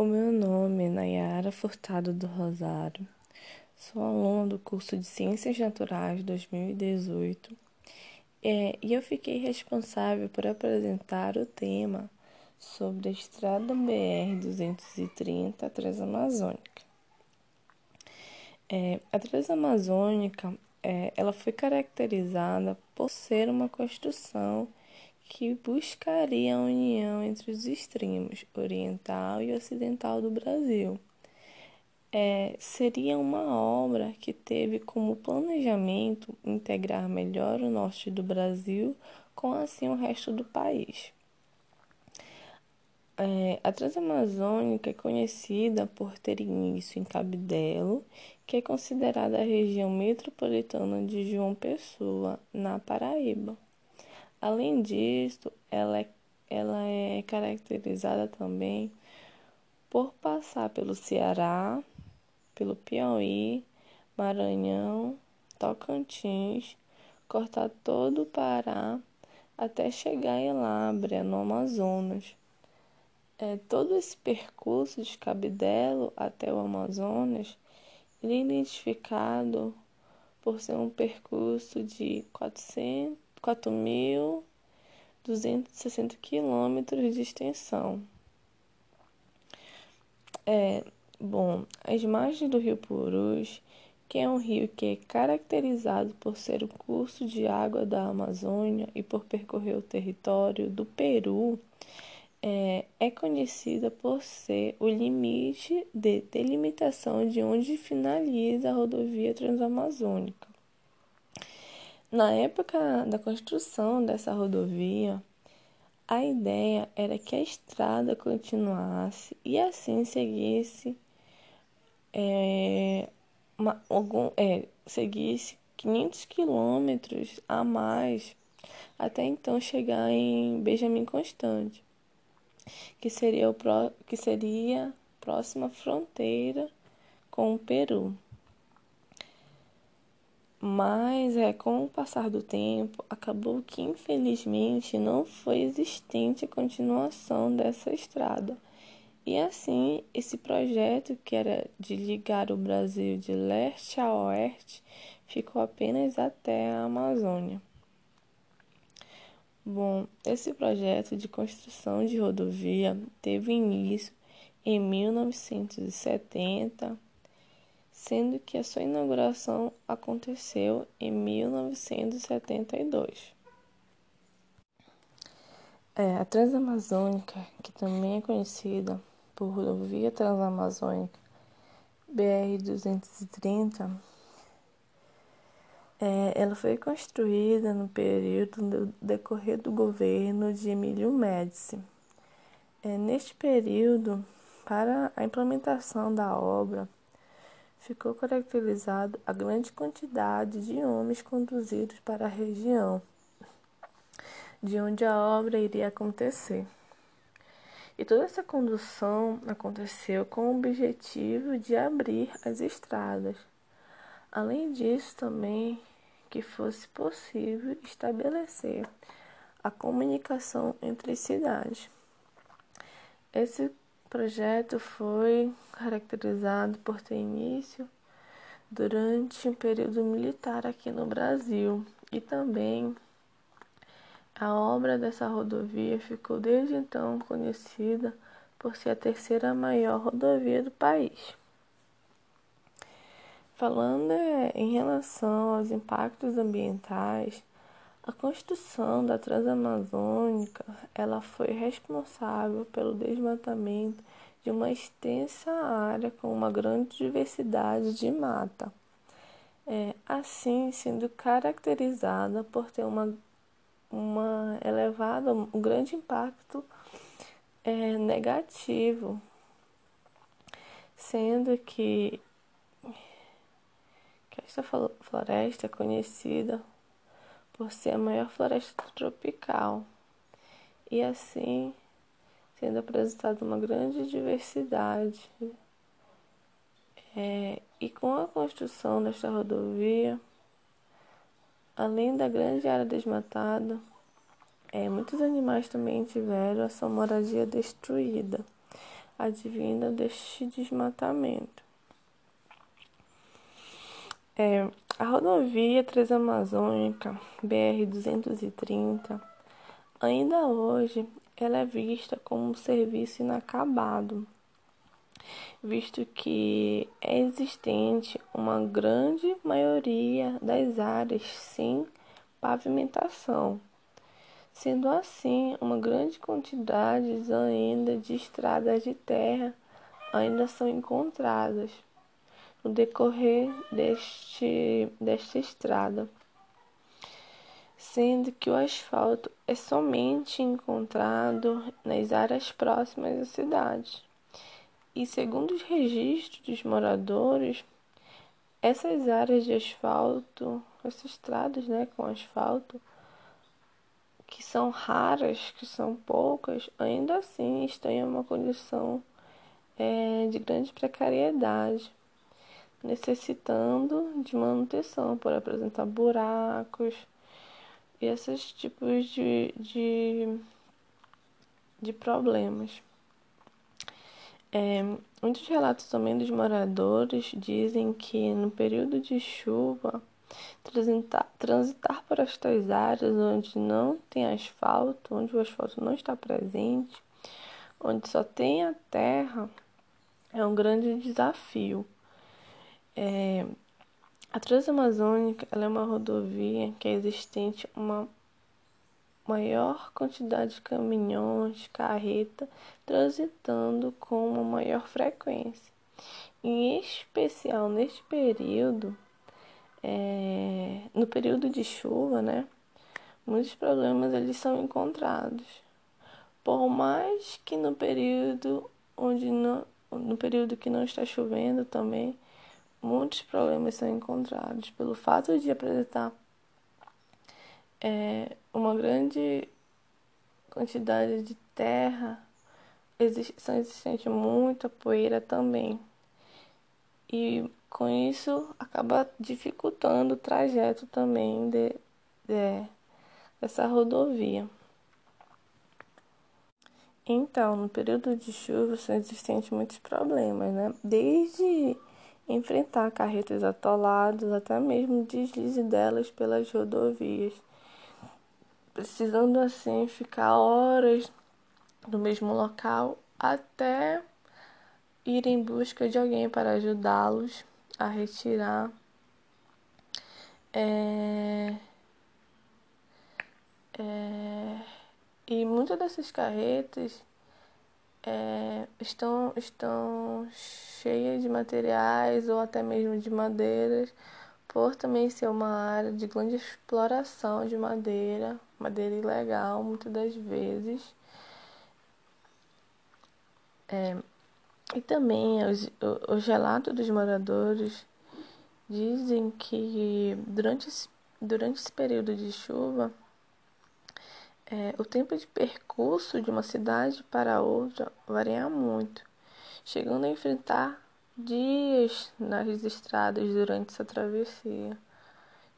O meu nome é Nayara Furtado do Rosário. Sou aluna do curso de Ciências Naturais 2018 é, e eu fiquei responsável por apresentar o tema sobre a Estrada BR-230 Transamazônica. É, a Transamazônica é, ela foi caracterizada por ser uma construção que buscaria a união entre os extremos oriental e ocidental do Brasil. É, seria uma obra que teve como planejamento integrar melhor o norte do Brasil com assim o resto do país. É, a Transamazônica é conhecida por ter início em Cabidelo, que é considerada a região metropolitana de João Pessoa, na Paraíba. Além disso, ela é, ela é caracterizada também por passar pelo Ceará, pelo Piauí, Maranhão, Tocantins, cortar todo o Pará até chegar em Lábrea, no Amazonas. É, todo esse percurso de Cabidelo até o Amazonas ele é identificado por ser um percurso de 400 4.260 quilômetros de extensão. É, bom, as margens do rio Purus, que é um rio que é caracterizado por ser o curso de água da Amazônia e por percorrer o território do Peru, é, é conhecida por ser o limite de delimitação de onde finaliza a rodovia transamazônica. Na época da construção dessa rodovia, a ideia era que a estrada continuasse e assim seguisse é, uma, algum, é, seguisse 500 quilômetros a mais até então chegar em Benjamin Constante, que seria, o pro, que seria próxima fronteira com o Peru. Mas é, com o passar do tempo, acabou que infelizmente não foi existente a continuação dessa estrada. E assim, esse projeto que era de ligar o Brasil de leste a oeste ficou apenas até a Amazônia. Bom, esse projeto de construção de rodovia teve início em 1970 sendo que a sua inauguração aconteceu em 1972. É, a Transamazônica, que também é conhecida por Rodovia Transamazônica BR-230, é, ela foi construída no período do decorrer do governo de Emílio Médici. É, neste período, para a implementação da obra, ficou caracterizado a grande quantidade de homens conduzidos para a região de onde a obra iria acontecer. E toda essa condução aconteceu com o objetivo de abrir as estradas. Além disso, também que fosse possível estabelecer a comunicação entre cidades. Esse o projeto foi caracterizado por ter início durante um período militar aqui no Brasil e também a obra dessa rodovia ficou desde então conhecida por ser a terceira maior rodovia do país. Falando é, em relação aos impactos ambientais, a construção da Transamazônica, ela foi responsável pelo desmatamento de uma extensa área com uma grande diversidade de mata, é, assim sendo caracterizada por ter uma, uma elevada, um grande impacto é, negativo, sendo que, que esta floresta é conhecida por ser a maior floresta tropical e assim sendo apresentada uma grande diversidade. É, e com a construção desta rodovia, além da grande área desmatada, é, muitos animais também tiveram a sua moradia destruída. advinda deste desmatamento. É, a rodovia Transamazônica BR-230, ainda hoje, ela é vista como um serviço inacabado, visto que é existente uma grande maioria das áreas sem pavimentação. Sendo assim, uma grande quantidade ainda de estradas de terra ainda são encontradas no decorrer deste, desta estrada, sendo que o asfalto é somente encontrado nas áreas próximas à cidade. E segundo os registros dos moradores, essas áreas de asfalto, essas estradas né, com asfalto, que são raras, que são poucas, ainda assim estão em uma condição é, de grande precariedade necessitando de manutenção por apresentar buracos e esses tipos de, de, de problemas. É, muitos relatos também dos moradores dizem que no período de chuva, transitar, transitar por estas áreas onde não tem asfalto, onde o asfalto não está presente, onde só tem a terra, é um grande desafio. É, a Transamazônica ela é uma rodovia que é existente uma maior quantidade de caminhões, carreta transitando com uma maior frequência. Em especial neste período, é, no período de chuva, né? Muitos problemas eles são encontrados. Por mais que no período onde não, no período que não está chovendo também muitos problemas são encontrados pelo fato de apresentar é, uma grande quantidade de terra, existe, são existente muita poeira também. E com isso acaba dificultando o trajeto também de, de dessa rodovia. Então, no período de chuva são existentes muitos problemas, né? Desde enfrentar carretas atoladas, até mesmo deslize delas pelas rodovias, precisando assim ficar horas no mesmo local até ir em busca de alguém para ajudá-los a retirar. É, é, e muitas dessas carretas é, estão, estão cheias de materiais ou até mesmo de madeiras, por também ser uma área de grande exploração de madeira, madeira ilegal, muitas das vezes. É, e também os, os relatos dos moradores dizem que durante esse, durante esse período de chuva, é, o tempo de percurso de uma cidade para outra varia muito, chegando a enfrentar dias nas estradas durante essa travessia.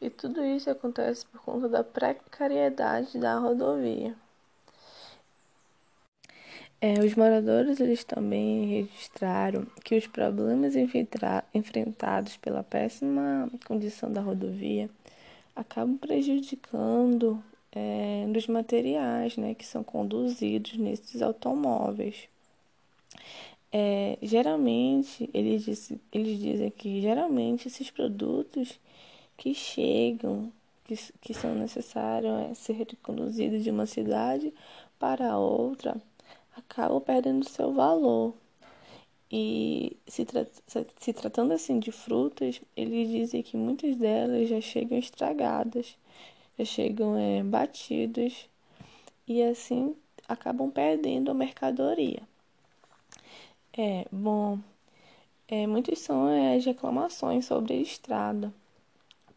E tudo isso acontece por conta da precariedade da rodovia. É, os moradores eles também registraram que os problemas enfrentados pela péssima condição da rodovia acabam prejudicando é, dos materiais né, que são conduzidos nesses automóveis. É, geralmente, eles, eles dizem que geralmente esses produtos que chegam, que, que são necessários é, ser conduzidos de uma cidade para outra, acabam perdendo seu valor. E se, tra se tratando assim de frutas, eles dizem que muitas delas já chegam estragadas chegam é, batidos e assim acabam perdendo a mercadoria. É, bom, é, muitas são as reclamações sobre a estrada,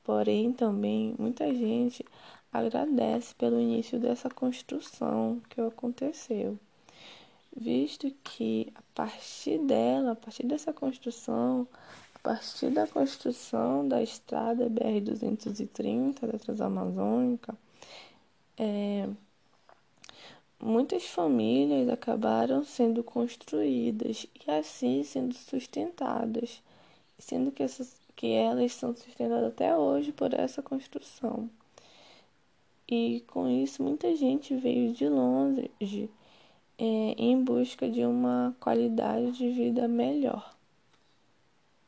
porém também muita gente agradece pelo início dessa construção que aconteceu, visto que a partir dela, a partir dessa construção, partir da construção da estrada BR-230 da Transamazônica, é, muitas famílias acabaram sendo construídas e assim sendo sustentadas, sendo que, essas, que elas são sustentadas até hoje por essa construção. E com isso muita gente veio de longe é, em busca de uma qualidade de vida melhor.